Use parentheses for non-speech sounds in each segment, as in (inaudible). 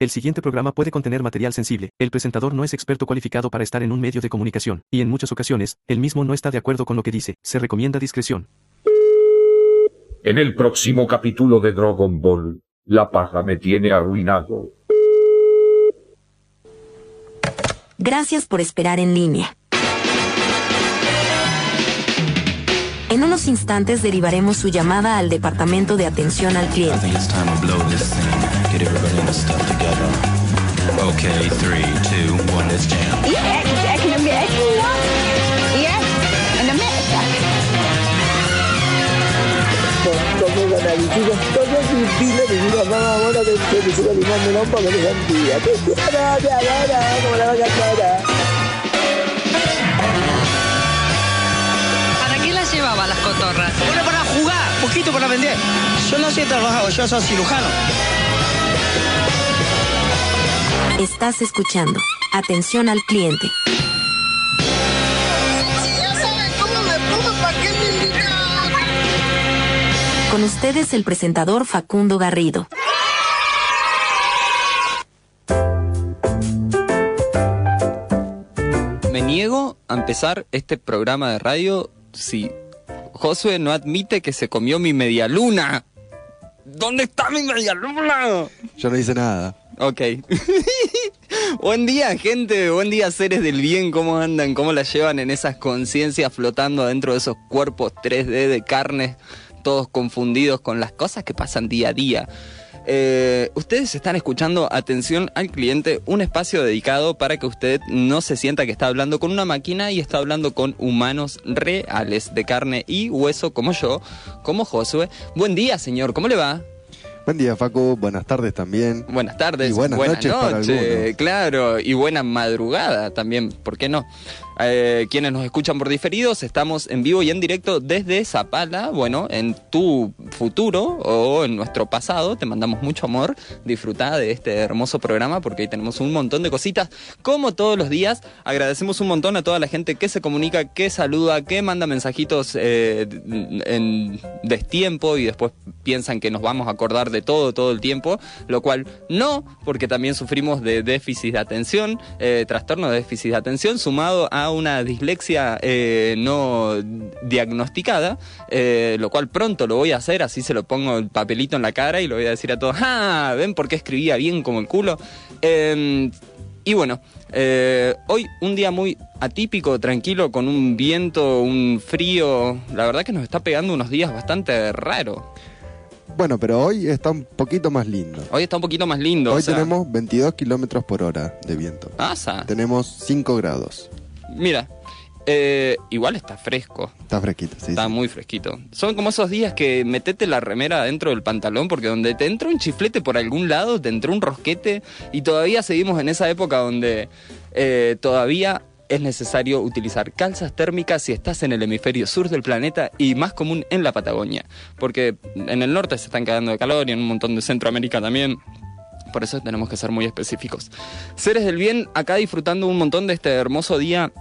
El siguiente programa puede contener material sensible. El presentador no es experto cualificado para estar en un medio de comunicación, y en muchas ocasiones, él mismo no está de acuerdo con lo que dice. Se recomienda discreción. En el próximo capítulo de Dragon Ball, la paja me tiene arruinado. Gracias por esperar en línea. En unos instantes derivaremos su llamada al departamento de atención al I cliente. Stuff together. Okay, three, two, one, let's jam. Una para que santía. Ahora, ahora, como la vaca cara. ¿Para qué las llevaba las cotorras? Bueno, para jugar, poquito para vender. Yo no sé trabajar, yo soy cirujano. Estás escuchando. Atención al cliente. Ya saben cómo me pongo, ¿para qué me invitan? Con ustedes el presentador Facundo Garrido. Me niego a empezar este programa de radio si Josué no admite que se comió mi media luna. ¿Dónde está mi media luna? Yo no hice nada. Ok. (laughs) buen día, gente. Buen día, seres del bien. ¿Cómo andan? ¿Cómo la llevan en esas conciencias flotando adentro de esos cuerpos 3D de carne, todos confundidos con las cosas que pasan día a día? Eh, ustedes están escuchando Atención al Cliente, un espacio dedicado para que usted no se sienta que está hablando con una máquina y está hablando con humanos reales de carne y hueso como yo, como Josué. Buen día, señor. ¿Cómo le va? Buen día, Facu. Buenas tardes también. Buenas tardes. Y buenas noches para algunos. claro. Y buena madrugada también, ¿por qué no? Eh, quienes nos escuchan por diferidos, estamos en vivo y en directo desde Zapala. Bueno, en tu futuro o en nuestro pasado, te mandamos mucho amor. Disfruta de este hermoso programa porque hoy tenemos un montón de cositas. Como todos los días, agradecemos un montón a toda la gente que se comunica, que saluda, que manda mensajitos eh, en destiempo y después piensan que nos vamos a acordar de todo todo el tiempo, lo cual no, porque también sufrimos de déficit de atención, eh, trastorno de déficit de atención, sumado a una dislexia eh, no diagnosticada, eh, lo cual pronto lo voy a hacer, así se lo pongo el papelito en la cara y lo voy a decir a todos, ¡ah! ¿Ven por qué escribía bien como el culo? Eh, y bueno, eh, hoy un día muy atípico, tranquilo, con un viento, un frío, la verdad que nos está pegando unos días bastante raros. Bueno, pero hoy está un poquito más lindo. Hoy está un poquito más lindo. Hoy o sea, tenemos 22 kilómetros por hora de viento. Asa. Tenemos 5 grados. Mira, eh, igual está fresco. Está fresquito, sí. Está sí. muy fresquito. Son como esos días que metete la remera dentro del pantalón porque donde te entra un chiflete por algún lado, te entró un rosquete y todavía seguimos en esa época donde eh, todavía es necesario utilizar calzas térmicas si estás en el hemisferio sur del planeta y más común en la Patagonia. Porque en el norte se están quedando de calor y en un montón de Centroamérica también. Por eso tenemos que ser muy específicos. Seres del bien, acá disfrutando un montón de este hermoso día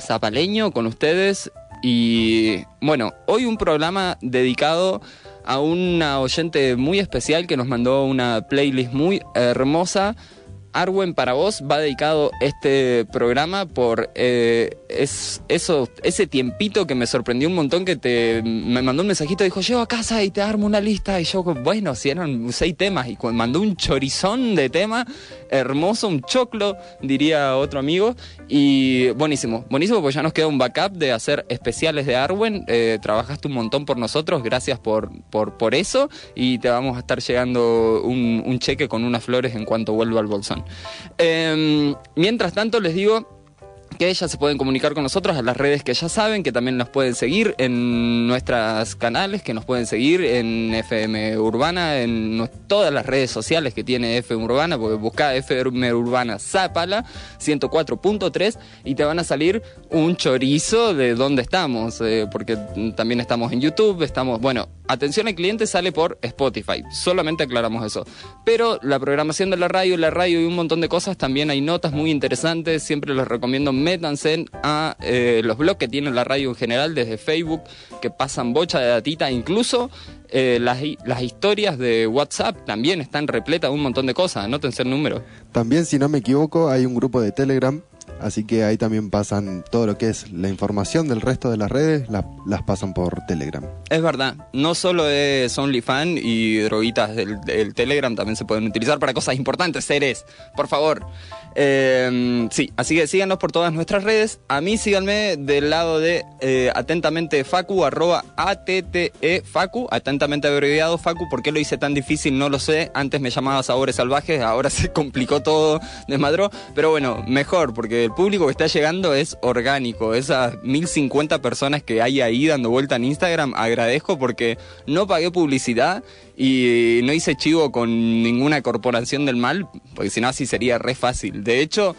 zapaleño con ustedes. Y bueno, hoy un programa dedicado a una oyente muy especial que nos mandó una playlist muy hermosa. Arwen, para vos va dedicado este programa por eh, es, eso, ese tiempito que me sorprendió un montón que te me mandó un mensajito dijo, llevo a casa y te armo una lista. Y yo, bueno, si eran seis temas y mandó un chorizón de tema, hermoso, un choclo, diría otro amigo. Y buenísimo, buenísimo, porque ya nos queda un backup de hacer especiales de Arwen. Eh, trabajaste un montón por nosotros, gracias por, por, por eso. Y te vamos a estar llegando un, un cheque con unas flores en cuanto vuelva al bolsón. Eh, mientras tanto, les digo que ya se pueden comunicar con nosotros a las redes que ya saben, que también nos pueden seguir en nuestros canales, que nos pueden seguir en FM Urbana, en todas las redes sociales que tiene FM Urbana, porque busca FM Urbana Zápala 104.3 y te van a salir un chorizo de dónde estamos, eh, porque también estamos en YouTube, estamos, bueno, atención al cliente sale por Spotify, solamente aclaramos eso. Pero la programación de la radio, la radio y un montón de cosas, también hay notas muy interesantes, siempre les recomiendo métanse a eh, los blogs que tiene la radio en general desde Facebook, que pasan bocha de datita, incluso eh, las, las historias de WhatsApp también están repletas de un montón de cosas, anótense el número. También, si no me equivoco, hay un grupo de Telegram, así que ahí también pasan todo lo que es la información del resto de las redes, la- las pasan por Telegram. Es verdad, no solo es OnlyFans y droguitas del, Telegram, también se pueden utilizar para cosas importantes, seres, por favor. Eh, sí, así que síganos por todas nuestras redes. A mí síganme del lado de eh, atentamente Facu, arroba Facu, atentamente abreviado Facu. ¿Por qué lo hice tan difícil? No lo sé. Antes me llamaba Sabores Salvajes, ahora (laughs) se complicó todo, desmadró. Pero bueno, mejor, porque el público que está llegando es orgánico. Esas 1050 personas que hay ahí dando vuelta en Instagram, agradezco porque no pagué publicidad y no hice chivo con ninguna corporación del mal, porque si no así sería re fácil. De hecho,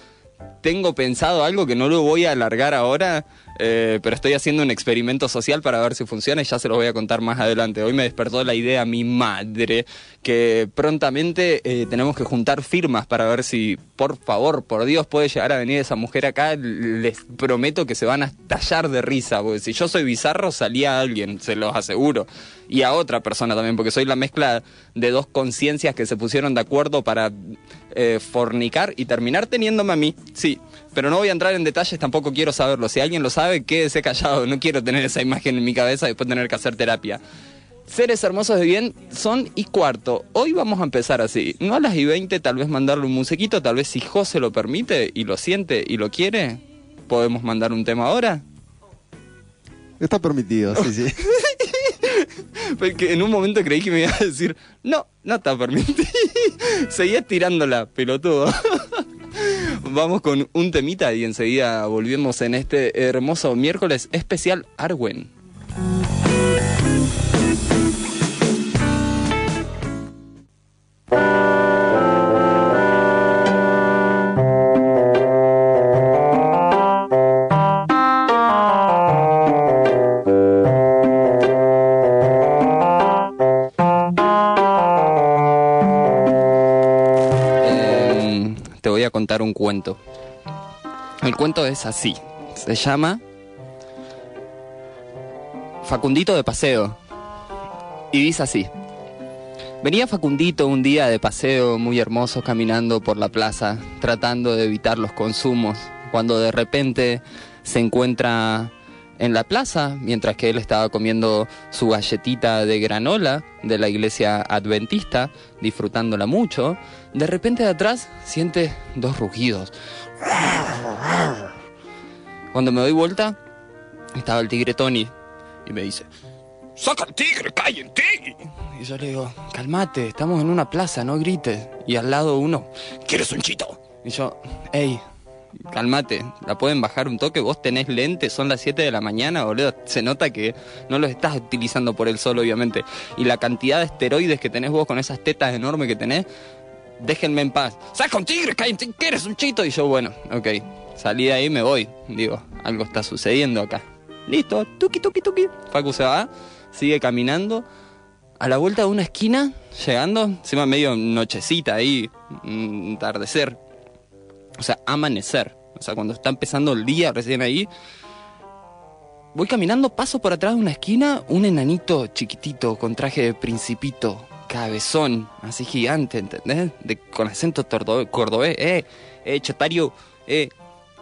tengo pensado algo que no lo voy a alargar ahora, eh, pero estoy haciendo un experimento social para ver si funciona y ya se los voy a contar más adelante. Hoy me despertó la idea mi madre que prontamente eh, tenemos que juntar firmas para ver si, por favor, por Dios, puede llegar a venir esa mujer acá. Les prometo que se van a estallar de risa, porque si yo soy bizarro, salía alguien, se los aseguro. Y a otra persona también, porque soy la mezcla de dos conciencias que se pusieron de acuerdo para eh, fornicar y terminar teniéndome a mí. Sí, pero no voy a entrar en detalles, tampoco quiero saberlo. Si alguien lo sabe, quédese callado. No quiero tener esa imagen en mi cabeza y después tener que hacer terapia. Seres hermosos de bien son y cuarto. Hoy vamos a empezar así. No a las y 20, tal vez mandarle un musiquito, tal vez si José lo permite y lo siente y lo quiere, podemos mandar un tema ahora. Está permitido, sí, sí. (laughs) Porque en un momento creí que me iba a decir, no, no está permitido. (laughs) Seguía tirándola, pelotudo. (laughs) Vamos con un temita y enseguida volvemos en este hermoso miércoles especial Arwen. Un cuento. El cuento es así. Se llama Facundito de paseo. Y dice así. Venía Facundito un día de paseo muy hermoso caminando por la plaza, tratando de evitar los consumos, cuando de repente se encuentra en la plaza, mientras que él estaba comiendo su galletita de granola de la iglesia adventista, disfrutándola mucho, de repente de atrás siente dos rugidos. Cuando me doy vuelta, estaba el tigre Tony y me dice, ¡Saca el tigre, ti! Y yo le digo, calmate, estamos en una plaza, no grites. Y al lado uno, ¿quieres un chito? Y yo, hey, calmate, la pueden bajar un toque, vos tenés lentes, son las 7 de la mañana, boludo. Se nota que no los estás utilizando por el sol, obviamente. Y la cantidad de esteroides que tenés vos con esas tetas enormes que tenés, déjenme en paz. ¡Saca un tigre, cae en ti! ¿Quieres un chito? Y yo, bueno, ok, salí de ahí, me voy. Digo, algo está sucediendo acá. Listo, tuki, tuki, tuki. Facu se va, sigue caminando. A la vuelta de una esquina, llegando, encima medio nochecita ahí, un atardecer. O sea, amanecer. O sea, cuando está empezando el día recién ahí. Voy caminando, paso por atrás de una esquina, un enanito chiquitito con traje de principito, cabezón, así gigante, ¿entendés? De, con acento cordobés. Eh, eh, chotario, eh,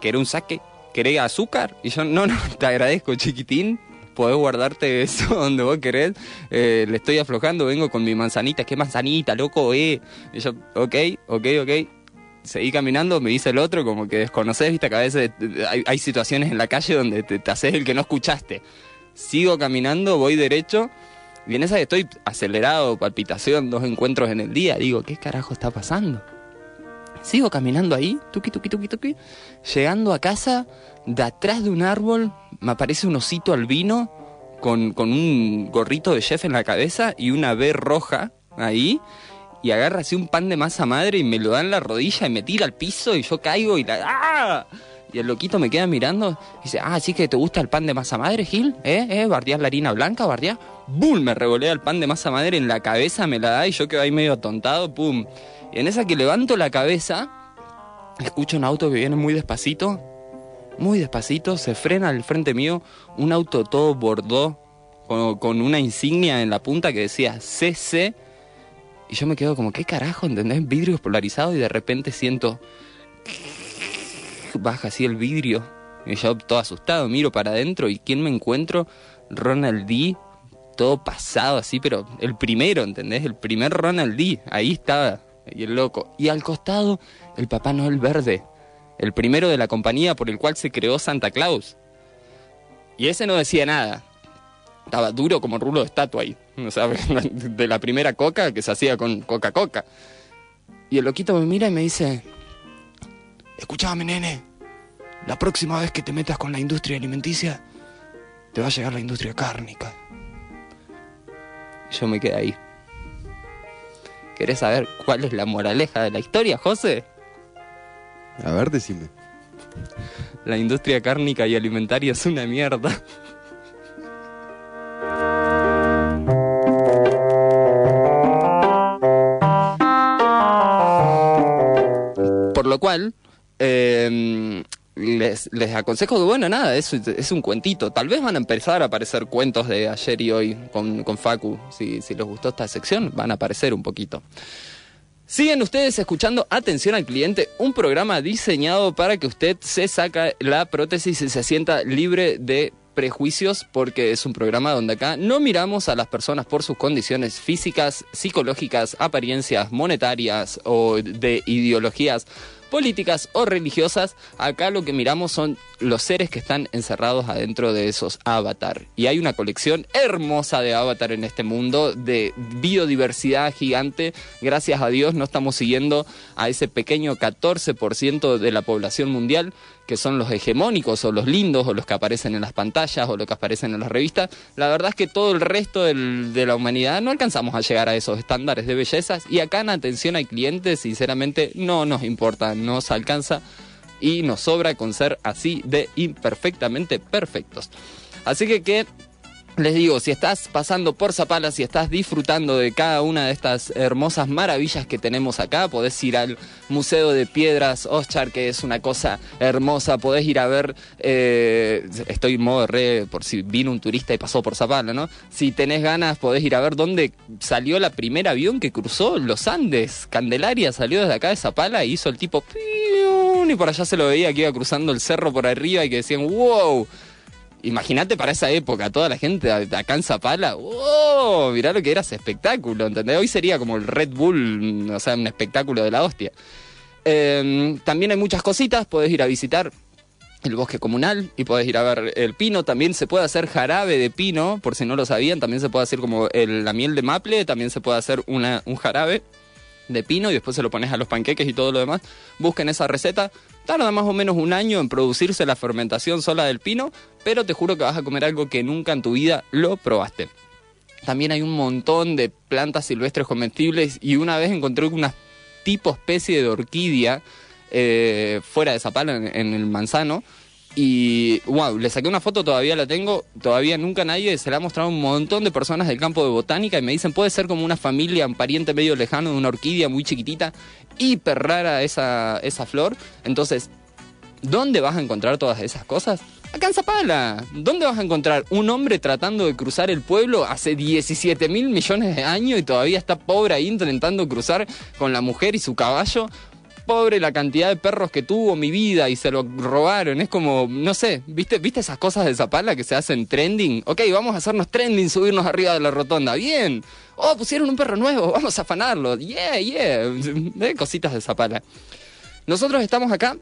¿querés un saque? ¿Querés azúcar? Y yo, no, no, te agradezco, chiquitín. Podés guardarte eso (laughs) donde vos querés. Eh, le estoy aflojando, vengo con mi manzanita. ¿Qué manzanita, loco? Eh. Y yo, ok, ok, ok. Seguí caminando, me dice el otro, como que desconoces, viste, que a veces eh, hay, hay situaciones en la calle donde te, te haces el que no escuchaste. Sigo caminando, voy derecho, y en esa que estoy acelerado, palpitación, dos encuentros en el día, digo, ¿qué carajo está pasando? Sigo caminando ahí, tuki, tuki, tuki, tuki, llegando a casa, de atrás de un árbol me aparece un osito albino con, con un gorrito de chef en la cabeza y una B roja ahí, y agarra así un pan de masa madre y me lo da en la rodilla y me tira al piso y yo caigo y la... ¡Ah! Y el loquito me queda mirando y dice, ah, ¿sí que te gusta el pan de masa madre, Gil? ¿Eh? ¿Eh? ¿Bardeás la harina blanca? ¿Bardeás? ¡Bum! Me revolea el pan de masa madre en la cabeza, me la da y yo quedo ahí medio atontado, ¡pum! Y en esa que levanto la cabeza, escucho un auto que viene muy despacito muy despacito, se frena al frente mío un auto todo bordó con, con una insignia en la punta que decía CC. Y yo me quedo como, ¿qué carajo? ¿Entendés? Vidrios polarizados y de repente siento... Baja así el vidrio. Y yo todo asustado, miro para adentro y ¿quién me encuentro? Ronald D. Todo pasado así, pero el primero, ¿entendés? El primer Ronald D. Ahí estaba. Y el loco. Y al costado, el Papá Noel verde. El primero de la compañía por el cual se creó Santa Claus. Y ese no decía nada. Estaba duro como rulo de estatua ahí. O sea, (laughs) de la primera coca que se hacía con Coca-Coca. Y el loquito me mira y me dice, escuchame nene, la próxima vez que te metas con la industria alimenticia, te va a llegar la industria cárnica. Y yo me quedé ahí. ¿Querés saber cuál es la moraleja de la historia, José? A ver, decime. La industria cárnica y alimentaria es una mierda. Les, les aconsejo que, bueno, nada, es, es un cuentito. Tal vez van a empezar a aparecer cuentos de ayer y hoy con, con Facu. Si, si les gustó esta sección, van a aparecer un poquito. Siguen ustedes escuchando Atención al Cliente, un programa diseñado para que usted se saca la prótesis y se sienta libre de prejuicios porque es un programa donde acá no miramos a las personas por sus condiciones físicas, psicológicas, apariencias monetarias o de ideologías políticas o religiosas, acá lo que miramos son los seres que están encerrados adentro de esos avatar. Y hay una colección hermosa de avatar en este mundo, de biodiversidad gigante. Gracias a Dios no estamos siguiendo a ese pequeño 14% de la población mundial que son los hegemónicos o los lindos o los que aparecen en las pantallas o los que aparecen en las revistas, la verdad es que todo el resto de la humanidad no alcanzamos a llegar a esos estándares de bellezas y acá en atención al cliente sinceramente no nos importa, nos alcanza y nos sobra con ser así de imperfectamente perfectos. Así que que les digo, si estás pasando por Zapala, si estás disfrutando de cada una de estas hermosas maravillas que tenemos acá, podés ir al Museo de Piedras Oschar, que es una cosa hermosa, podés ir a ver, eh, estoy en modo re, por si vino un turista y pasó por Zapala, ¿no? Si tenés ganas, podés ir a ver dónde salió la primer avión que cruzó los Andes. Candelaria salió desde acá de Zapala y hizo el tipo... Y por allá se lo veía que iba cruzando el cerro por arriba y que decían, wow imagínate para esa época, toda la gente acá en Zapala, ¡oh! Mirá lo que era ese espectáculo, ¿entendés? Hoy sería como el Red Bull, o sea, un espectáculo de la hostia. Em, también hay muchas cositas, podés ir a visitar el bosque comunal y podés ir a ver el pino. También se puede hacer jarabe de pino, por si no lo sabían. También se puede hacer como la miel de maple, también se puede hacer un jarabe de pino y después se lo pones a los panqueques y todo lo demás. Busquen esa receta. Tarda más o menos un año en producirse la fermentación sola del pino, pero te juro que vas a comer algo que nunca en tu vida lo probaste. También hay un montón de plantas silvestres comestibles y una vez encontré una tipo especie de orquídea eh, fuera de Zapala, en, en el manzano, y wow, le saqué una foto, todavía la tengo, todavía nunca nadie se la ha mostrado un montón de personas del campo de botánica y me dicen, puede ser como una familia, un pariente medio lejano de una orquídea muy chiquitita, hiper rara esa, esa flor. Entonces, ¿dónde vas a encontrar todas esas cosas? Acá en Zapala. ¿Dónde vas a encontrar un hombre tratando de cruzar el pueblo hace 17 mil millones de años y todavía está pobre ahí intentando cruzar con la mujer y su caballo? Pobre la cantidad de perros que tuvo mi vida y se lo robaron. Es como, no sé, ¿viste, ¿viste esas cosas de Zapala que se hacen trending? Ok, vamos a hacernos trending, subirnos arriba de la rotonda. Bien. Oh, pusieron un perro nuevo, vamos a afanarlo. Yeah, yeah. (laughs) Cositas de Zapala. Nosotros estamos acá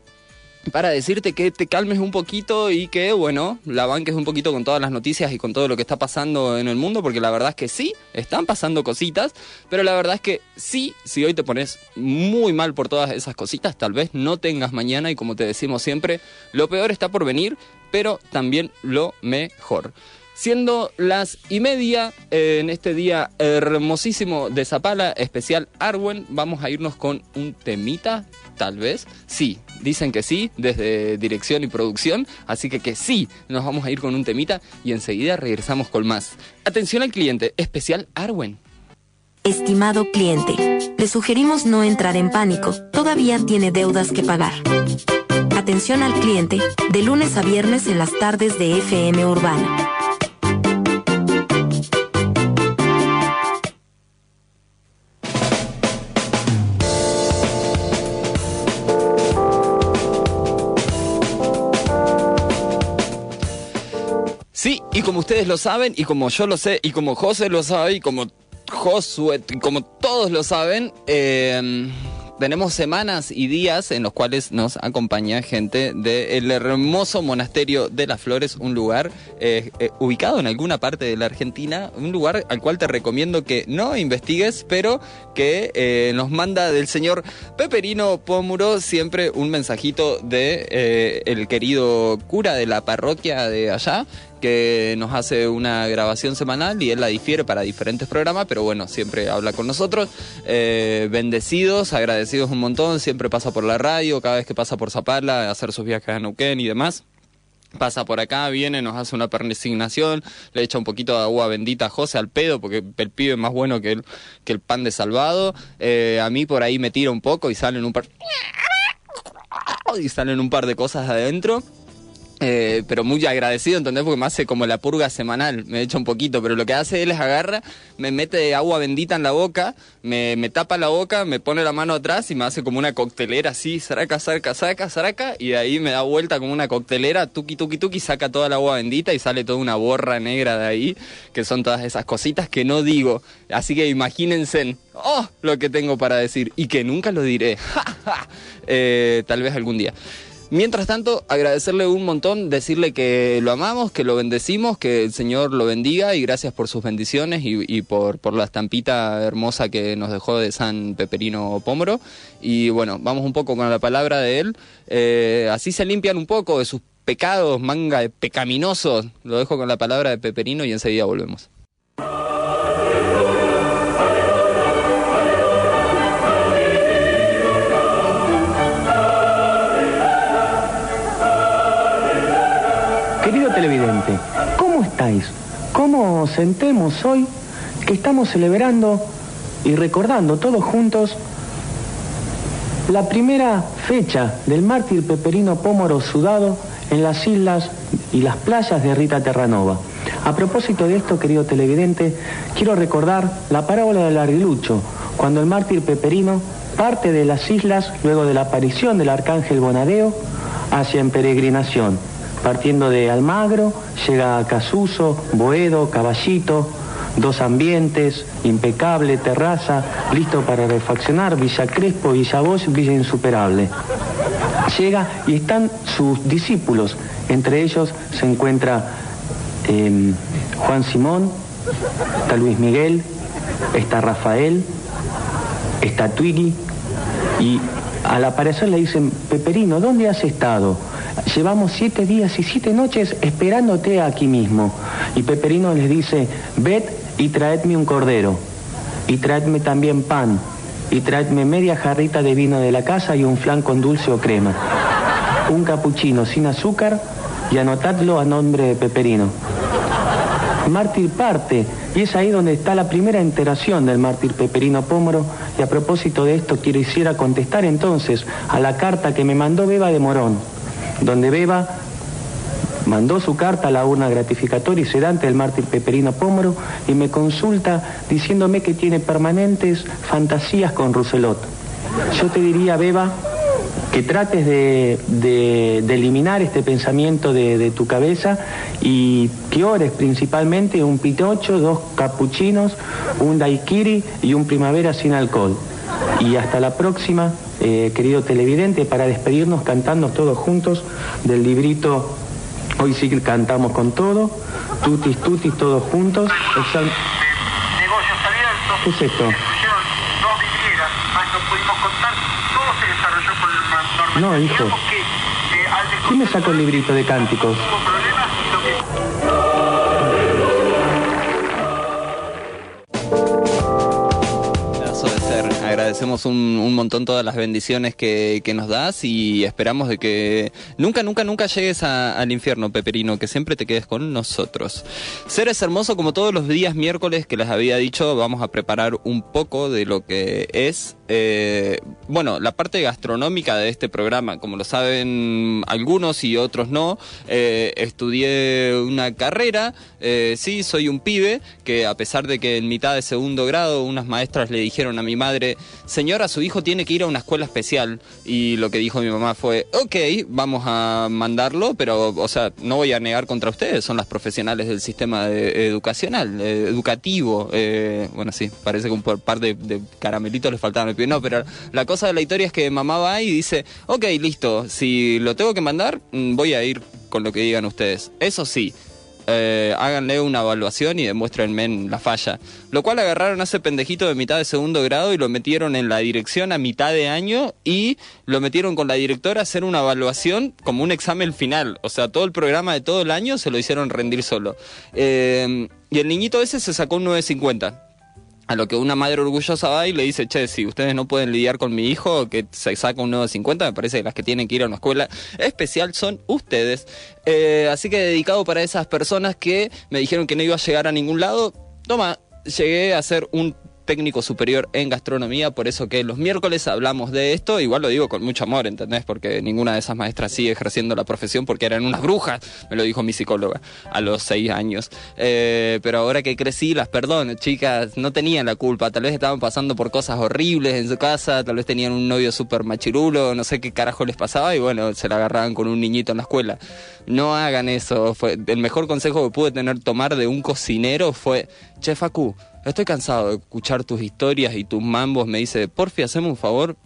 para decirte que te calmes un poquito y que, bueno, la banques un poquito con todas las noticias y con todo lo que está pasando en el mundo, porque la verdad es que sí, están pasando cositas, pero la verdad es que sí, si hoy te pones muy mal por todas esas cositas, tal vez no tengas mañana y como te decimos siempre, lo peor está por venir, pero también lo mejor. Siendo las y media eh, en este día hermosísimo de Zapala, especial Arwen, vamos a irnos con un temita, tal vez. Sí, dicen que sí, desde dirección y producción, así que que sí, nos vamos a ir con un temita y enseguida regresamos con más. Atención al cliente, especial Arwen. Estimado cliente, le sugerimos no entrar en pánico, todavía tiene deudas que pagar. Atención al cliente, de lunes a viernes en las tardes de FM Urbana. Y como ustedes lo saben, y como yo lo sé, y como José lo sabe, y como Josué, y como todos lo saben, eh, tenemos semanas y días en los cuales nos acompaña gente del hermoso monasterio de las Flores, un lugar eh, eh, ubicado en alguna parte de la Argentina, un lugar al cual te recomiendo que no investigues, pero que eh, nos manda del señor Peperino Pómuro siempre un mensajito de el querido cura de la parroquia de allá que nos hace una grabación semanal y él la difiere para diferentes programas, pero bueno, siempre habla con nosotros. Eh, bendecidos, agradecidos un montón, siempre pasa por la radio, cada vez que pasa por Zapala, hacer sus viajes a Neuquén y demás. Pasa por acá, viene, nos hace una persignación, le echa un poquito de agua bendita a José al pedo, porque el pibe es más bueno que el, que el pan de salvado. Eh, a mí por ahí me tira un poco y salen un par. Y salen un par de cosas adentro. Eh, pero muy agradecido, ¿entendés? Porque me hace como la purga semanal, me echa un poquito, pero lo que hace él es agarra, me mete agua bendita en la boca, me, me tapa la boca, me pone la mano atrás y me hace como una coctelera así, zaraca, zaraca, zaraca, zaraca, y de ahí me da vuelta como una coctelera, tuki, tuki, tuki, saca toda la agua bendita y sale toda una borra negra de ahí, que son todas esas cositas que no digo. Así que imagínense, oh, lo que tengo para decir, y que nunca lo diré, (laughs) eh, tal vez algún día. Mientras tanto, agradecerle un montón, decirle que lo amamos, que lo bendecimos, que el Señor lo bendiga y gracias por sus bendiciones y, por la estampita hermosa que nos dejó de San Peperino Pómoro. Y bueno, vamos un poco con la palabra de él. Eh, así se limpian un poco de sus pecados, manga de pecaminosos. Lo dejo con la palabra de Peperino y enseguida volvemos. Televidente, ¿cómo estáis? ¿Cómo sentemos hoy que estamos celebrando y recordando todos juntos la primera fecha del mártir Peperino Pómoro sudado en las islas y las playas de Rita Terranova? A propósito de esto, querido televidente, quiero recordar la parábola del arguilucho, cuando el mártir Peperino parte de las islas luego de la aparición del arcángel Bonadeo hacia en peregrinación. Partiendo de Almagro, llega a Casuso, Boedo, Caballito, dos ambientes, impecable, terraza, listo para refaccionar, Villa Crespo, Villa Bosch, Villa Insuperable. Llega y están sus discípulos, entre ellos se encuentra eh, Juan Simón, está Luis Miguel, está Rafael, está Twiggy, y al aparecer le dicen, Peperino, ¿dónde has estado? Llevamos siete días y siete noches esperándote aquí mismo. Y Peperino les dice, ved y traedme un cordero, y traedme también pan, y traedme media jarrita de vino de la casa y un flan con dulce o crema. Un capuchino sin azúcar y anotadlo a nombre de Peperino. Mártir parte, y es ahí donde está la primera enteración del mártir Peperino Pómoro, y a propósito de esto quiero quisiera contestar entonces a la carta que me mandó Beba de Morón, donde Beba mandó su carta a la urna gratificatoria y sedante del mártir Peperino Pómoro y me consulta diciéndome que tiene permanentes fantasías con Rousselot. Yo te diría, Beba, que trates de, eliminar este pensamiento de, de tu cabeza y que ores principalmente un pitocho, dos capuchinos, un daiquiri y un primavera sin alcohol. Y hasta la próxima, eh, querido televidente, para despedirnos cantando todos juntos del librito Hoy sí cantamos con todo, tutis tutis todos juntos. negocios abiertos, ¿Qué es esto? dos vidrieras, no pudimos contar, todo se desarrolló con normalidad. No, hijo. Eh, ¿Quién me sacó el librito de cánticos? Agradecemos un, montón todas las bendiciones que, que nos das y esperamos de que nunca, nunca, nunca llegues al infierno, Peperino, que siempre te quedes con nosotros. Seres hermosos, como todos los días miércoles que les había dicho, vamos a preparar un poco de lo que es, eh, bueno, la parte gastronómica de este programa. Como lo saben algunos y otros no, eh, estudié una carrera, eh, sí, soy un pibe, que a pesar de que en mitad de segundo grado unas maestras le dijeron a mi madre, señora, su hijo tiene que ir a una escuela especial. Y lo que dijo mi mamá fue, ok, vamos a mandarlo, pero, o sea, no voy a negar contra ustedes, son las profesionales del sistema de- educacional, eh, educativo. eh, bueno, sí, parece que un par de, caramelitos le faltaban. No, pero la cosa de la historia es que mamá va y dice, ok, listo, si lo tengo que mandar, mm, voy a ir con lo que digan ustedes. Eso sí, eh, háganle una evaluación y demuéstrenme en la falla. Lo cual agarraron a ese pendejito de mitad de segundo grado y lo metieron en la dirección a mitad de año y lo metieron con la directora a hacer una evaluación como un examen final. O sea, todo el programa de todo el año se lo hicieron rendir solo. Eh, y el niñito ese se sacó un 950. A lo que una madre orgullosa va y le dice, che, si ustedes no pueden lidiar con mi hijo que se saca un 950, me parece que las que tienen que ir a una escuela especial son ustedes. Eh, así que dedicado para esas personas que me dijeron que no iba a llegar a ningún lado, toma, llegué a ser un técnico superior en gastronomía, por eso que los miércoles hablamos de esto, igual lo digo con mucho amor, ¿entendés? Porque ninguna de esas maestras sigue ejerciendo la profesión porque eran unas brujas, me lo dijo mi psicóloga a los seis años. Eh, pero ahora que crecí, las perdono, chicas, no tenían la culpa, tal vez estaban pasando por cosas horribles en su casa, tal vez tenían un novio súper machirulo, no sé qué carajo les pasaba y bueno, se la agarraban con un niñito en la escuela. No hagan eso, fue el mejor consejo que pude tener tomar de un cocinero fue, che Facu, estoy cansado de escuchar tus historias y tus mambos, me dice, porfi, haceme un favor,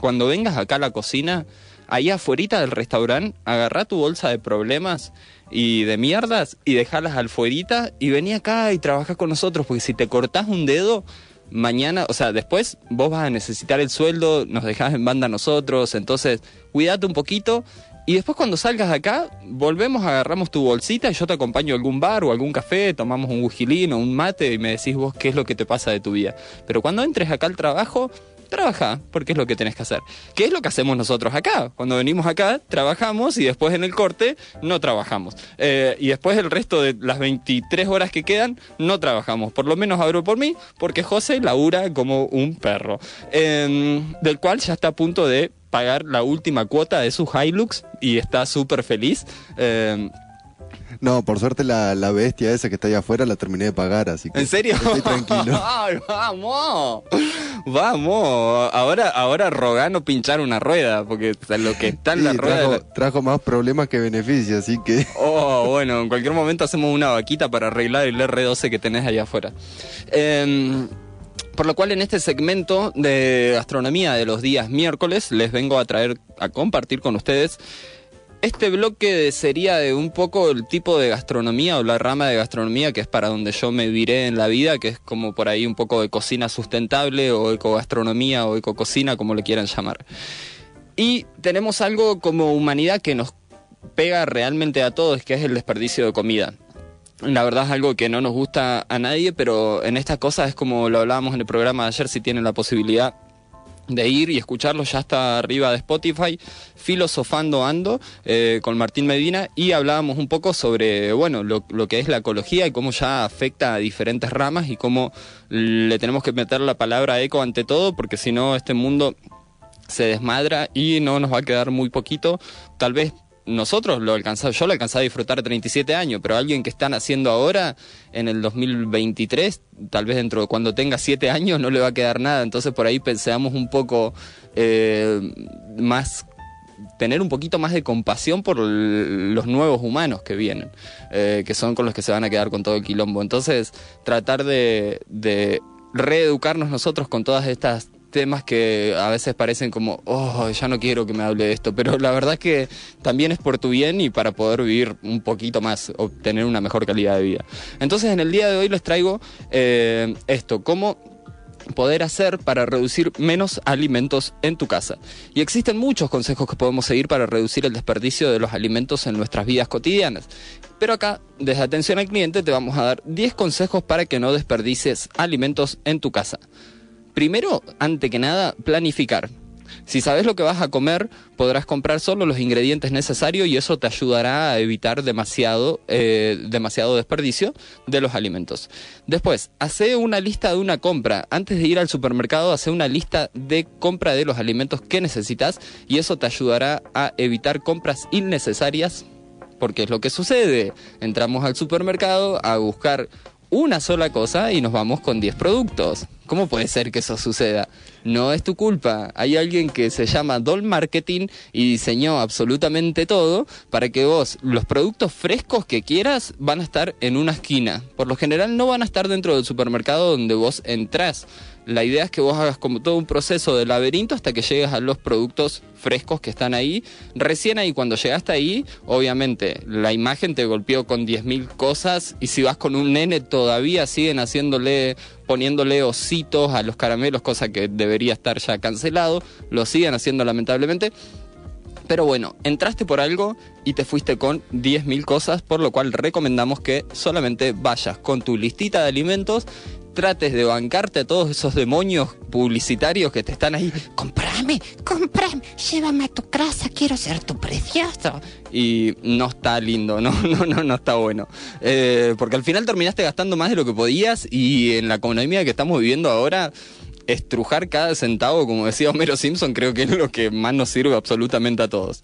cuando vengas acá a la cocina, ahí afuera del restaurante, agarrá tu bolsa de problemas y de mierdas y dejalas afuerita y vení acá y trabajá con nosotros, porque si te cortás un dedo, mañana, o sea, después vos vas a necesitar el sueldo, nos dejás en banda nosotros, entonces cuídate un poquito. Y después cuando salgas de acá, volvemos, agarramos tu bolsita y yo te acompaño a algún bar o algún café, tomamos un whisky o un mate y me decís vos qué es lo que te pasa de tu vida. Pero cuando entres acá al trabajo, trabaja, porque es lo que tenés que hacer. ¿Qué es lo que hacemos nosotros acá? Cuando venimos acá, trabajamos y después en el corte no trabajamos. Eh, y después el resto de las 23 horas que quedan, no trabajamos. Por lo menos hablo por mí, porque José labura como un perro. Em, del cual ya está a punto de pagar la última cuota de su Hilux y está súper feliz. Em, No, por suerte la, la bestia esa que está ahí afuera la terminé de pagar, así que ¿En serio? estoy tranquilo. (laughs) Ay, vamos. Vamos. Ahora, ahora rogá no pinchar una rueda, porque lo que está en la rueda. trajo, la- trajo más problemas que beneficios, así que (laughs) Oh, bueno, en cualquier momento hacemos una vaquita para arreglar el R12 que tenés allá afuera. Em, por lo cual en este segmento de gastronomía de los días miércoles les vengo a traer, a compartir con ustedes este bloque sería de un poco el tipo de gastronomía o la rama de gastronomía que es para donde yo me viré en la vida, que es como por ahí un poco de cocina sustentable o ecogastronomía o ecococina, como le quieran llamar. Y tenemos algo como humanidad que nos pega realmente a todos, que es el desperdicio de comida. La verdad es algo que no nos gusta a nadie, pero en estas cosas es como lo hablábamos en el programa de ayer, si tienen la posibilidad de ir y escucharlo, ya está arriba de Spotify, Filosofando Ando, eh, con Martín Medina, y hablábamos un poco sobre, bueno, lo, lo que es la ecología y cómo ya afecta a diferentes ramas y cómo le tenemos que meter la palabra eco ante todo, porque si no, este mundo se desmadra y no nos va a quedar muy poquito, tal vez nosotros lo alcanzamos, yo lo alcancé a disfrutar a 37 años, pero alguien que están haciendo ahora en el 2023, tal vez dentro de cuando tenga 7 años no le va a quedar nada, entonces por ahí pensamos un poco eh, más tener un poquito más de compasión por los nuevos humanos que vienen, eh, que son con los que se van a quedar con todo el quilombo. Entonces, tratar de reeducarnos nosotros con todas estas temas que a veces parecen como, oh, ya no quiero que me hable de esto, pero la verdad es que también es por tu bien y para poder vivir un poquito más, obtener una mejor calidad de vida. Entonces en el día de hoy les traigo eh, esto, cómo poder hacer para reducir menos alimentos en tu casa. Y existen muchos consejos que podemos seguir para reducir el desperdicio de los alimentos en nuestras vidas cotidianas. Pero acá, desde atención al cliente, te vamos a dar 10 consejos para que no desperdicies alimentos en tu casa. Primero, ante que nada, planificar. Si sabes lo que vas a comer, podrás comprar solo los ingredientes necesarios y eso te ayudará a evitar demasiado, eh, demasiado desperdicio de los alimentos. Después, hace una lista de una compra. Antes de ir al supermercado, hace una lista de compra de los alimentos que necesitas y eso te ayudará a evitar compras innecesarias. Porque es lo que sucede. Entramos al supermercado a buscar una sola cosa y nos vamos con 10 productos. ¿Cómo puede ser que eso suceda? No es tu culpa. Hay alguien que se llama Doll Marketing y diseñó absolutamente todo para que vos, los productos frescos que quieras, van a estar en una esquina. Por lo general no van a estar dentro del supermercado donde vos entrás. La idea es que vos hagas como todo un proceso de laberinto hasta que llegues a los productos frescos que están ahí. Recién ahí, cuando llegaste ahí, obviamente la imagen te golpeó con 10.000 cosas y si vas con un nene todavía siguen haciéndole, poniéndole ositos a los caramelos, cosa que debería estar ya cancelado. Lo siguen haciendo lamentablemente. Pero bueno, entraste por algo y te fuiste con 10.000 cosas, por lo cual recomendamos que solamente vayas con tu listita de alimentos trates de bancarte a todos esos demonios publicitarios que te están ahí. Comprame, comprame, llévame a tu casa, quiero ser tu precioso. Y no está lindo, no, no, no, no está bueno. Eh, porque al final terminaste gastando más de lo que podías y en la economía que estamos viviendo ahora, estrujar cada centavo, como decía Homero Simpson, creo que es lo que más nos sirve absolutamente a todos.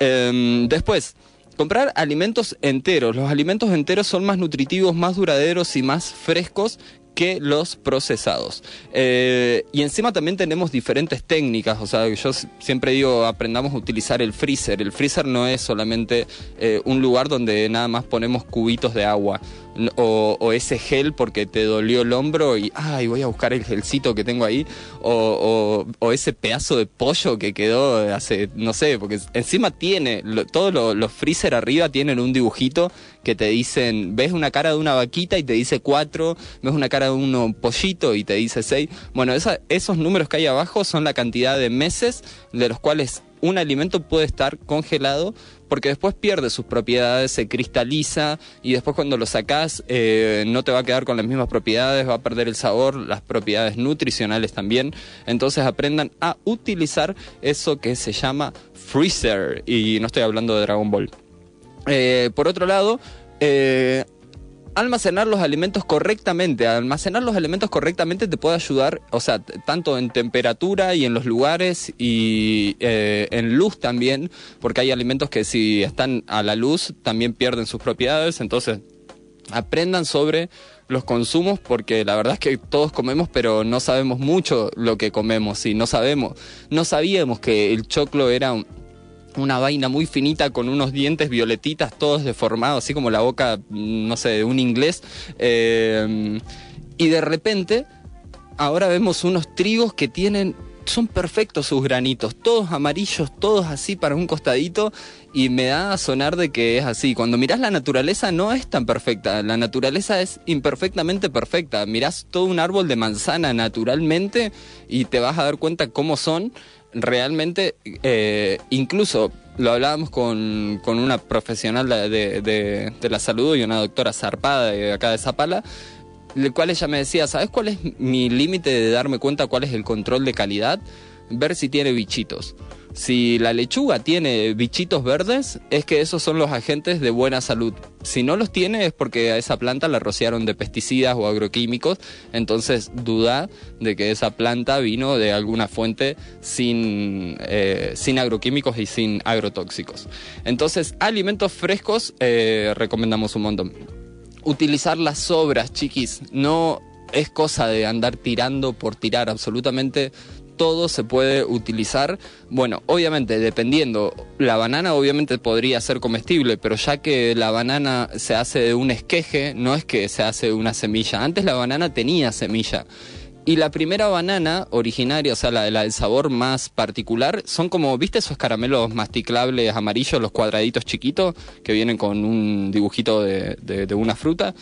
Em, después, comprar alimentos enteros. Los alimentos enteros son más nutritivos, más duraderos y más frescos que los procesados. Eh, y encima también tenemos diferentes técnicas, o sea, yo siempre digo, aprendamos a utilizar el freezer. El freezer no es solamente eh, un lugar donde nada más ponemos cubitos de agua o, ese gel porque te dolió el hombro y, ay, voy a buscar el gelcito que tengo ahí, o, ese pedazo de pollo que quedó hace, no sé, porque encima tiene, todos los freezer arriba tienen un dibujito que te dicen, ves una cara de una vaquita y te dice cuatro, ves una cara de un pollito y te dice seis. Bueno, esos números que hay abajo son la cantidad de meses de los cuales un alimento puede estar congelado porque después pierde sus propiedades, se cristaliza y después cuando lo sacás eh, no te va a quedar con las mismas propiedades, va a perder el sabor, las propiedades nutricionales también. Entonces aprendan a utilizar eso que se llama freezer y no estoy hablando de Dragon Ball. Eh, por otro lado, eh, almacenar los alimentos correctamente. Almacenar los alimentos correctamente te puede ayudar, o sea, tanto en temperatura y en los lugares y eh, en luz también, porque hay alimentos que si están a la luz también pierden sus propiedades, entonces aprendan sobre los consumos porque la verdad es que todos comemos pero no sabemos mucho lo que comemos y no sabemos, no sabíamos que el choclo era un una vaina muy finita con unos dientes violetitas, todos deformados, así como la boca, mm, no sé, de un inglés. Eh, y de repente, ahora vemos unos trigos que tienen, son perfectos sus granitos, todos amarillos, todos así para un costadito, y me da a sonar de que es así. Cuando mirás la naturaleza no es tan perfecta, la naturaleza es imperfectamente perfecta. Mirás todo un árbol de manzana naturalmente y te vas a dar cuenta cómo son realmente, eh, incluso lo hablábamos con, con una profesional de, de, la salud y una doctora zarpada de acá de Zapala, el cual ella me decía, ¿sabes cuál es mi límite de darme cuenta cuál es el control de calidad? Ver si tiene bichitos. Si la lechuga tiene bichitos verdes, es que esos son los agentes de buena salud. Si no los tiene es porque a esa planta la rociaron de pesticidas o agroquímicos, entonces duda de que esa planta vino de alguna fuente sin, eh, sin agroquímicos y sin agrotóxicos. Entonces, alimentos frescos eh, recomendamos un montón. Utilizar las sobras, chiquis, no es cosa de andar tirando por tirar, absolutamente todo se puede utilizar. Bueno, obviamente, dependiendo, la banana obviamente podría ser comestible, pero ya que la banana se hace de un esqueje, no es que se hace de una semilla. Antes la banana tenía semilla. Y la primera banana originaria, o sea, la, del sabor más particular, son como, ¿viste esos caramelos masticlables amarillos, los cuadraditos chiquitos, que vienen con un dibujito de una fruta?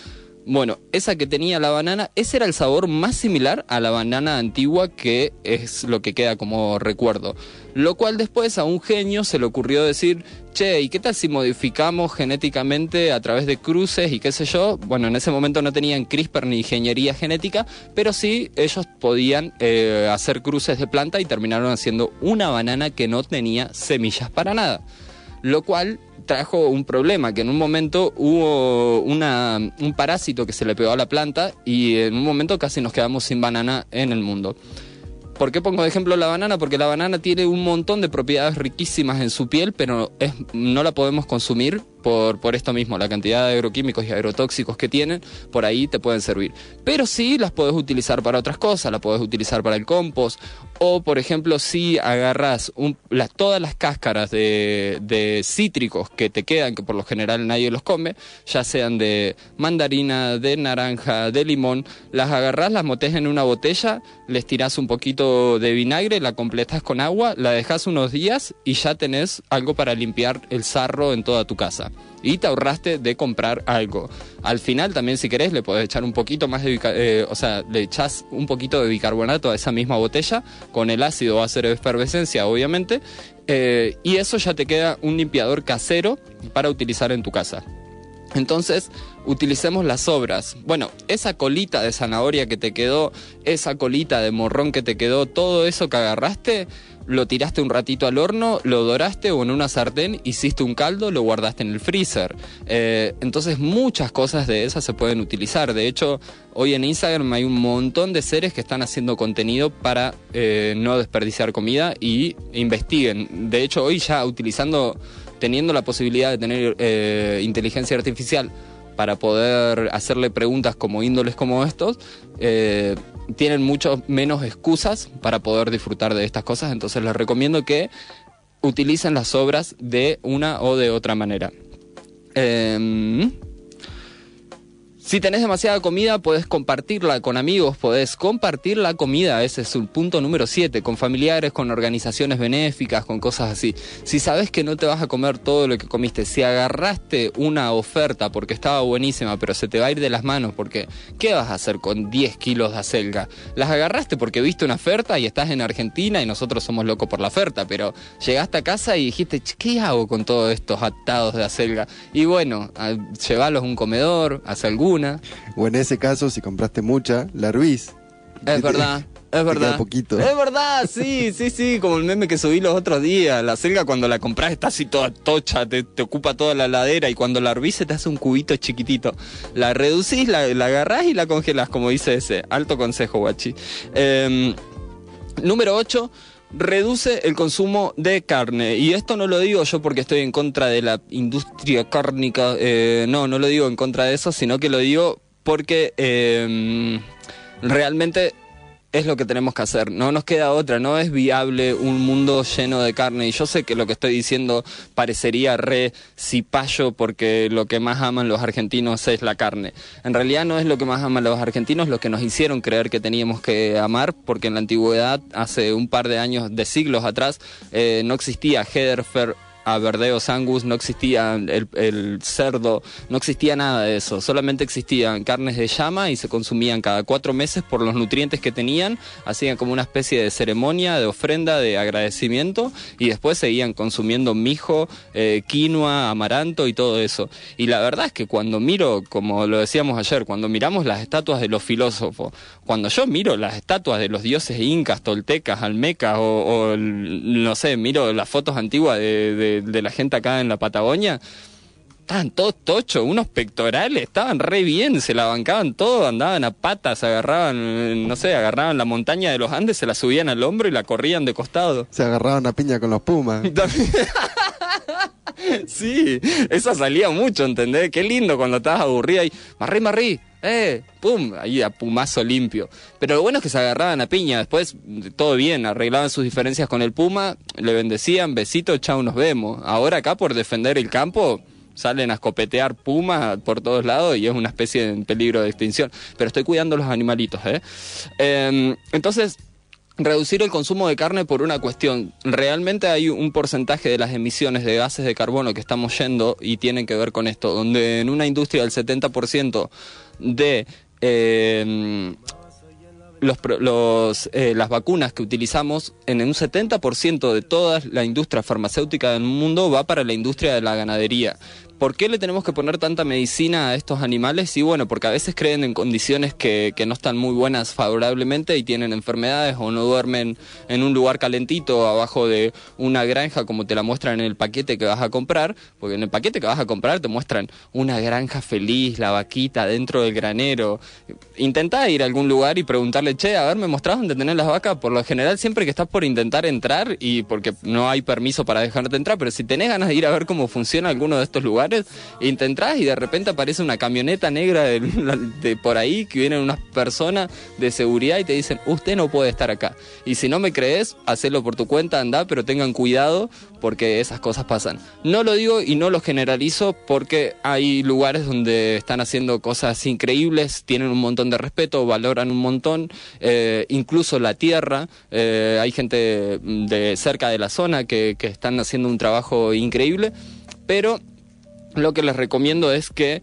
Bueno, esa que tenía la banana, ese era el sabor más similar a la banana antigua que es lo que queda como recuerdo. Lo cual después a un genio se le ocurrió decir, che, ¿y qué tal si modificamos genéticamente a través de cruces y qué sé yo? Bueno, en ese momento no tenían CRISPR ni ingeniería genética, pero sí ellos podían eh, hacer cruces de planta y terminaron haciendo una banana que no tenía semillas para nada. Lo cual trajo un problema, que en un momento hubo una, un parásito que se le pegó a la planta y en un momento casi nos quedamos sin banana en el mundo. ¿Por qué pongo de ejemplo la banana? Porque la banana tiene un montón de propiedades riquísimas en su piel, pero es, no la podemos consumir por, por esto mismo, la cantidad de agroquímicos y agrotóxicos que tienen, por ahí te pueden servir. Pero sí las puedes utilizar para otras cosas, la puedes utilizar para el compost, o por ejemplo si agarras las, todas las cáscaras de, de cítricos que te quedan, que por lo general nadie los come, ya sean de mandarina, de naranja, de limón, las agarras, las motes en una botella, les tiras un poquito de vinagre, la completas con agua, la dejas unos días y ya tenés algo para limpiar el sarro en toda tu casa y te ahorraste de comprar algo. Al final también si querés le podés echar un poquito más de, eh, o sea, le echás un poquito de bicarbonato a esa misma botella con el ácido va a hacer efervescencia obviamente eh, y eso ya te queda un limpiador casero para utilizar en tu casa. Entonces, utilicemos las sobras. Bueno, esa colita de zanahoria que te quedó, esa colita de morrón que te quedó, todo eso que agarraste, lo tiraste un ratito al horno, lo doraste o en una sartén, hiciste un caldo, lo guardaste en el freezer. Eh, entonces muchas cosas de esas se pueden utilizar. De hecho, hoy en Instagram hay un montón de seres que están haciendo contenido para eh, no desperdiciar comida y investiguen. De hecho, hoy ya utilizando, teniendo la posibilidad de tener eh, inteligencia artificial, para poder hacerle preguntas como índoles como estos, tienen mucho menos excusas para poder disfrutar de estas cosas, entonces les recomiendo que utilicen las obras de una o de otra manera. Em, si tenés demasiada comida, podés compartirla con amigos, podés compartir la comida, ese es un punto número 7, con familiares, con organizaciones benéficas, con cosas así. Si sabes que no te vas a comer todo lo que comiste, si agarraste una oferta porque estaba buenísima, pero se te va a ir de las manos, porque ¿qué vas a hacer con 10 kilos de acelga? Las agarraste porque viste una oferta y estás en Argentina y nosotros somos locos por la oferta, pero llegaste a casa y dijiste, ¿qué hago con todos estos atados de acelga? Y bueno, llevalos a un comedor, haz O en ese caso, si compraste mucha, la hervís. Es verdad. (laughs) Es verdad. poquito. Es verdad, sí, sí, sí, como el meme que subí los otros días. La selga cuando la compras está así toda tocha, te, ocupa toda la ladera y cuando la hervís se te hace un cubito chiquitito. La reducís, la, la agarrás y la congelás, como dice ese. Alto consejo, guachi. Em, número 8 reduce el consumo de carne. Y esto no lo digo yo porque estoy en contra de la industria cárnica, eh, no, no lo digo en contra de eso, sino que lo digo porque eh, realmente es lo que tenemos que hacer. No nos queda otra, no es viable un mundo lleno de carne. Y yo sé que lo que estoy diciendo parecería re cipayo porque lo que más aman los argentinos es la carne. En realidad no es lo que más aman los argentinos, lo que nos hicieron creer que teníamos que amar, porque en la antigüedad, hace un par de años, de siglos atrás, eh, no existía Hederfer a verdeos angus, no existía el, cerdo, no existía nada de eso, solamente existían carnes de llama y se consumían cada cuatro meses por los nutrientes que tenían, hacían como una especie de ceremonia, de ofrenda, de agradecimiento y después seguían consumiendo mijo, eh, quinoa, amaranto y todo eso. Y la verdad es que cuando miro, como lo decíamos ayer, cuando miramos las estatuas de los filósofos, cuando yo miro las estatuas de los dioses incas, toltecas, almecas o, no sé, miro las fotos antiguas de de, la gente acá en la Patagonia, estaban todos tochos, unos pectorales, estaban re bien, se la bancaban todo, andaban a patas, agarraban, no sé, agarraban la montaña de los Andes, se la subían al hombro y la corrían de costado. Se agarraban a piña con los pumas. (laughs) sí, eso salía mucho, ¿entendés? Qué lindo cuando estabas aburrida y, marrí, marrí, eh, pum, ahí a pumazo limpio. Pero lo bueno es que se agarraban a piña, después todo bien, arreglaban sus diferencias con el puma, le bendecían, besito, chao, nos vemos. Ahora acá por defender el campo salen a escopetear pumas por todos lados y es una especie en peligro de extinción. Pero estoy cuidando los animalitos, ¿eh? Em, entonces, reducir el consumo de carne por una cuestión. Realmente hay un porcentaje de las emisiones de gases de carbono que estamos yendo y tienen que ver con esto, donde en una industria del 70% de eh, los, los, eh, las vacunas que utilizamos, en un 70% de toda la industria farmacéutica del mundo va para la industria de la ganadería. ¿Por qué le tenemos que poner tanta medicina a estos animales? Y bueno, porque a veces creen en condiciones que, no están muy buenas favorablemente y tienen enfermedades o no duermen en un lugar calentito abajo de una granja como te la muestran en el paquete que vas a comprar, porque en el paquete que vas a comprar te muestran una granja feliz, la vaquita dentro del granero. Intenta ir a algún lugar y preguntarle, che, a ver, ¿me mostrás dónde tenés las vacas? Por lo general siempre que estás por intentar entrar y porque no hay permiso para dejarte entrar, pero si tenés ganas de ir a ver cómo funciona alguno de estos lugares, intentás y de repente aparece una camioneta negra (laughs) de, por ahí que vienen unas personas de seguridad y te dicen, usted no puede estar acá. Y si no me crees, hacelo por tu cuenta, anda, pero tengan cuidado porque esas cosas pasan. No lo digo y no lo generalizo porque hay lugares donde están haciendo cosas increíbles, tienen un montón de respeto, valoran un montón, eh, incluso la tierra, eh, hay gente de cerca de la zona que están haciendo un trabajo increíble, pero lo que les recomiendo es que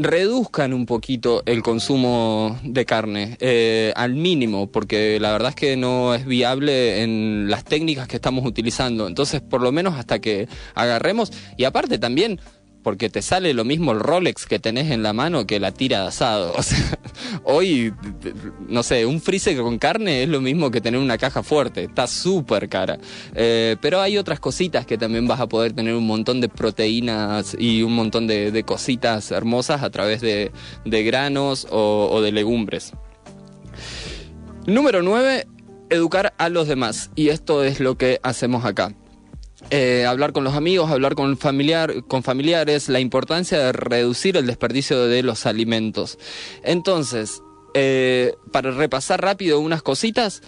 reduzcan un poquito el consumo de carne eh, al mínimo, porque la verdad es que no es viable en las técnicas que estamos utilizando. Entonces, por lo menos hasta que agarremos, y aparte también, porque te sale lo mismo el Rolex que tenés en la mano que la tira de asado. (laughs) Hoy, no sé, un freezer con carne es lo mismo que tener una caja fuerte, está súper cara. Eh, pero hay otras cositas que también vas a poder tener un montón de proteínas y un montón de, cositas hermosas a través de, de granos o, o de legumbres. Número 9, educar a los demás. Y esto es lo que hacemos acá. Eh, hablar con los amigos, hablar con, familiar, con familiares, la importancia de reducir el desperdicio de los alimentos. Entonces, eh, para repasar rápido unas cositas,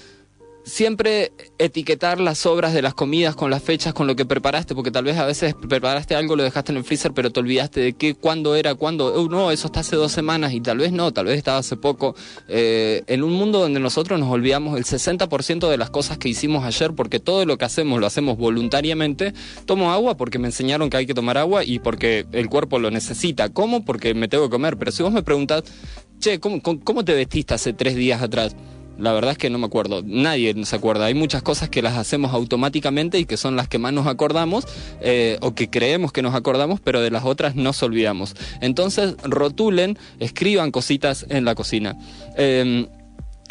siempre etiquetar las sobras de las comidas con las fechas, con lo que preparaste, porque tal vez a veces preparaste algo, lo dejaste en el freezer, pero te olvidaste de qué, cuándo era, cuándo. Oh, no, eso está hace dos semanas y tal vez no, tal vez estaba hace poco. Eh, en un mundo donde nosotros nos olvidamos el 60% de las cosas que hicimos ayer, porque todo lo que hacemos lo hacemos voluntariamente. Tomo agua porque me enseñaron que hay que tomar agua y porque el cuerpo lo necesita. ¿Cómo? Porque me tengo que comer. Pero si vos me preguntás, che, ¿cómo, cómo, cómo te vestiste hace tres días atrás? La verdad es que no me acuerdo, nadie se acuerda. Hay muchas cosas que las hacemos automáticamente y que son las que más nos acordamos eh, o que creemos que nos acordamos, pero de las otras nos olvidamos. Entonces rotulen, escriban cositas en la cocina. Eh,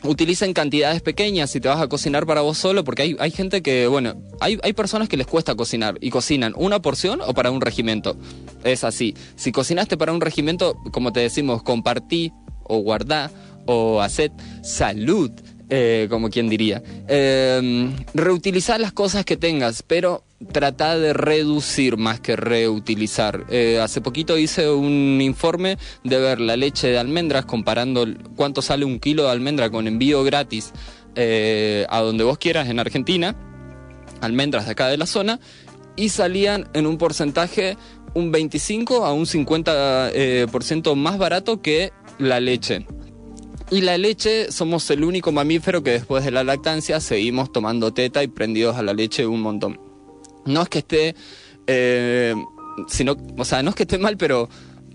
utilicen cantidades pequeñas si te vas a cocinar para vos solo, porque hay, hay gente que, bueno, hay, hay personas que les cuesta cocinar y cocinan una porción o para un regimiento. Es así. Si cocinaste para un regimiento, como te decimos, compartí o guardá o haced salud, eh, como quien diría. Eh, reutilizar las cosas que tengas, pero trata de reducir más que reutilizar. Eh, hace poquito hice un informe de ver la leche de almendras comparando cuánto sale un kilo de almendra con envío gratis eh, a donde vos quieras en Argentina, almendras de acá de la zona, y salían en un porcentaje un 25 a un 50% eh, por ciento más barato que la leche. Y la leche somos el único mamífero que después de la lactancia seguimos tomando teta y prendidos a la leche un montón. No es que esté, eh, sino, o sea, no es que esté mal, pero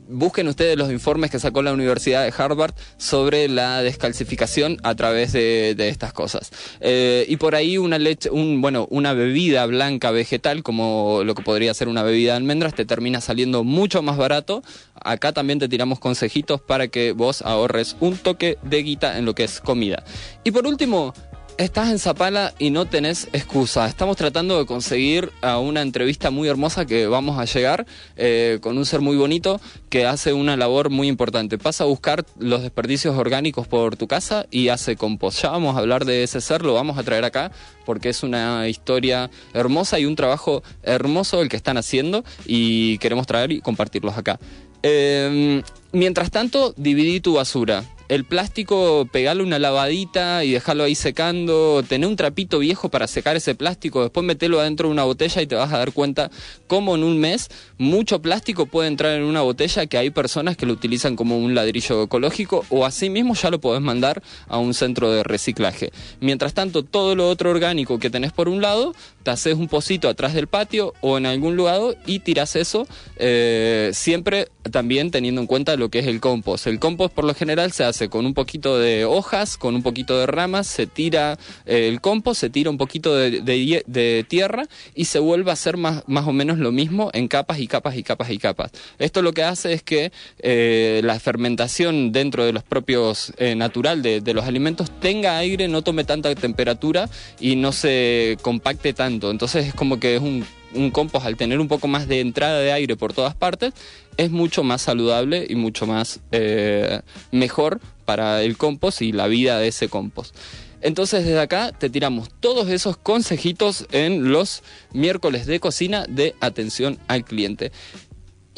busquen ustedes los informes que sacó la Universidad de Harvard sobre la descalcificación a través de, estas cosas. Eh, y por ahí una leche, un, bueno, una bebida blanca vegetal, como lo que podría ser una bebida de almendras, te termina saliendo mucho más barato. Acá también te tiramos consejitos para que vos ahorres un toque de guita en lo que es comida. Y por último, Estás en Zapala y no tenés excusa. Estamos tratando de conseguir a una entrevista muy hermosa que vamos a llegar eh, con un ser muy bonito que hace una labor muy importante. Pasa a buscar los desperdicios orgánicos por tu casa y hace compost. Ya vamos a hablar de ese ser, lo vamos a traer acá porque es una historia hermosa y un trabajo hermoso el que están haciendo y queremos traer y compartirlos acá. Eh, mientras tanto, dividí tu basura. El plástico, pegarle una lavadita y dejarlo ahí secando, tener un trapito viejo para secar ese plástico, después meterlo adentro de una botella y te vas a dar cuenta cómo en un mes mucho plástico puede entrar en una botella que hay personas que lo utilizan como un ladrillo ecológico o así mismo ya lo podés mandar a un centro de reciclaje. Mientras tanto, todo lo otro orgánico que tenés por un lado, haces un pocito atrás del patio o en algún lugar y tirás eso, eh, siempre también teniendo en cuenta lo que es el compost. El compost por lo general se hace con un poquito de hojas, con un poquito de ramas, se tira eh, el compost, se tira un poquito de, tierra y se vuelve a hacer más, más o menos lo mismo en capas y capas y capas y capas. Esto lo que hace es que eh, la fermentación dentro de los propios natural de, de los alimentos tenga aire, no tome tanta temperatura y no se compacte tanto. Entonces es como que es un, compost al tener un poco más de entrada de aire por todas partes, es mucho más saludable y mucho más eh, mejor para el compost y la vida de ese compost. Entonces desde acá te tiramos todos esos consejitos en los miércoles de cocina de atención al cliente.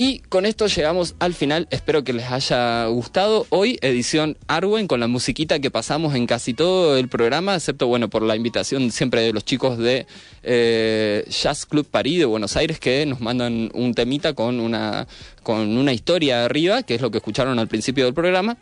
Y con esto llegamos al final. Espero que les haya gustado. Hoy, edición Arwen, con la musiquita que pasamos en casi todo el programa, excepto, bueno, por la invitación siempre de los chicos de eh, Jazz Club París de Buenos Aires, que nos mandan un temita con una, con una historia arriba, que es lo que escucharon al principio del programa.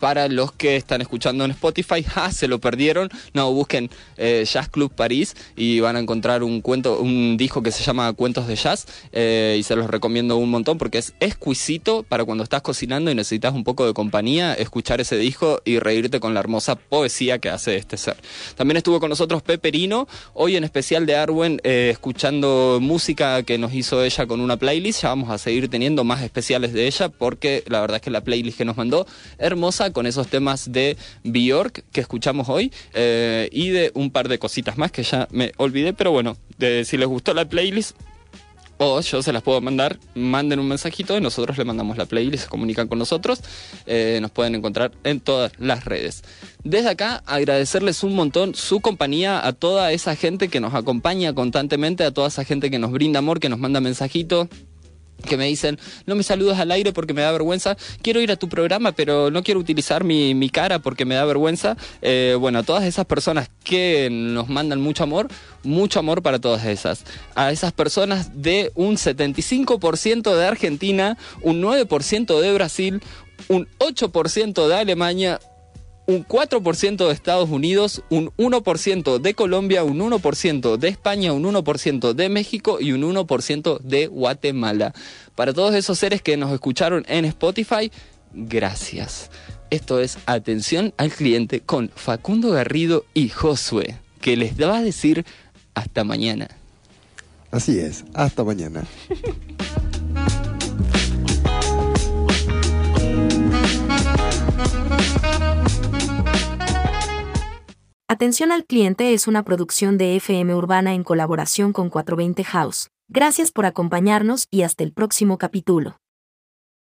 Para los que están escuchando en Spotify, (laughs) ¡ja! se lo perdieron. No, busquen eh, Jazz Club París y van a encontrar un cuento, un disco que se llama Cuentos de Jazz eh, y se los recomiendo un montón porque es exquisito para cuando estás cocinando y necesitas un poco de compañía, escuchar ese disco y reírte con la hermosa poesía que hace este ser. También estuvo con nosotros Peperino, hoy en especial de Arwen, eh, escuchando música que nos hizo ella con una playlist. Ya vamos a seguir teniendo más especiales de ella porque la verdad es que la playlist que nos mandó, hermosa con esos temas de Bjork que escuchamos hoy eh, y de un par de cositas más que ya me olvidé, pero bueno, si les gustó la playlist, o yo se las puedo mandar, manden un mensajito y nosotros le mandamos la playlist, se comunican con nosotros, eh, nos pueden encontrar en todas las redes. Desde acá agradecerles un montón su compañía a toda esa gente que nos acompaña constantemente, a toda esa gente que nos brinda amor, que nos manda mensajitos que me dicen, no me saludas al aire porque me da vergüenza, quiero ir a tu programa, pero no quiero utilizar mi, mi cara porque me da vergüenza. Eh, bueno, a todas esas personas que nos mandan mucho amor, mucho amor para todas esas. A esas personas de un 75% de Argentina, un 9% de Brasil, un 8% de Alemania, un 4% de Estados Unidos, un 1% de Colombia, un 1% de España, un 1% de México y un 1% de Guatemala. Para todos esos seres que nos escucharon en Spotify, gracias. Esto es Atención al Cliente con Facundo Garrido y Josué, que les va a decir hasta mañana. Así es, hasta mañana. (laughs) Atención al cliente es una producción de FM Urbana en colaboración con 420 House. Gracias por acompañarnos y hasta el próximo capítulo.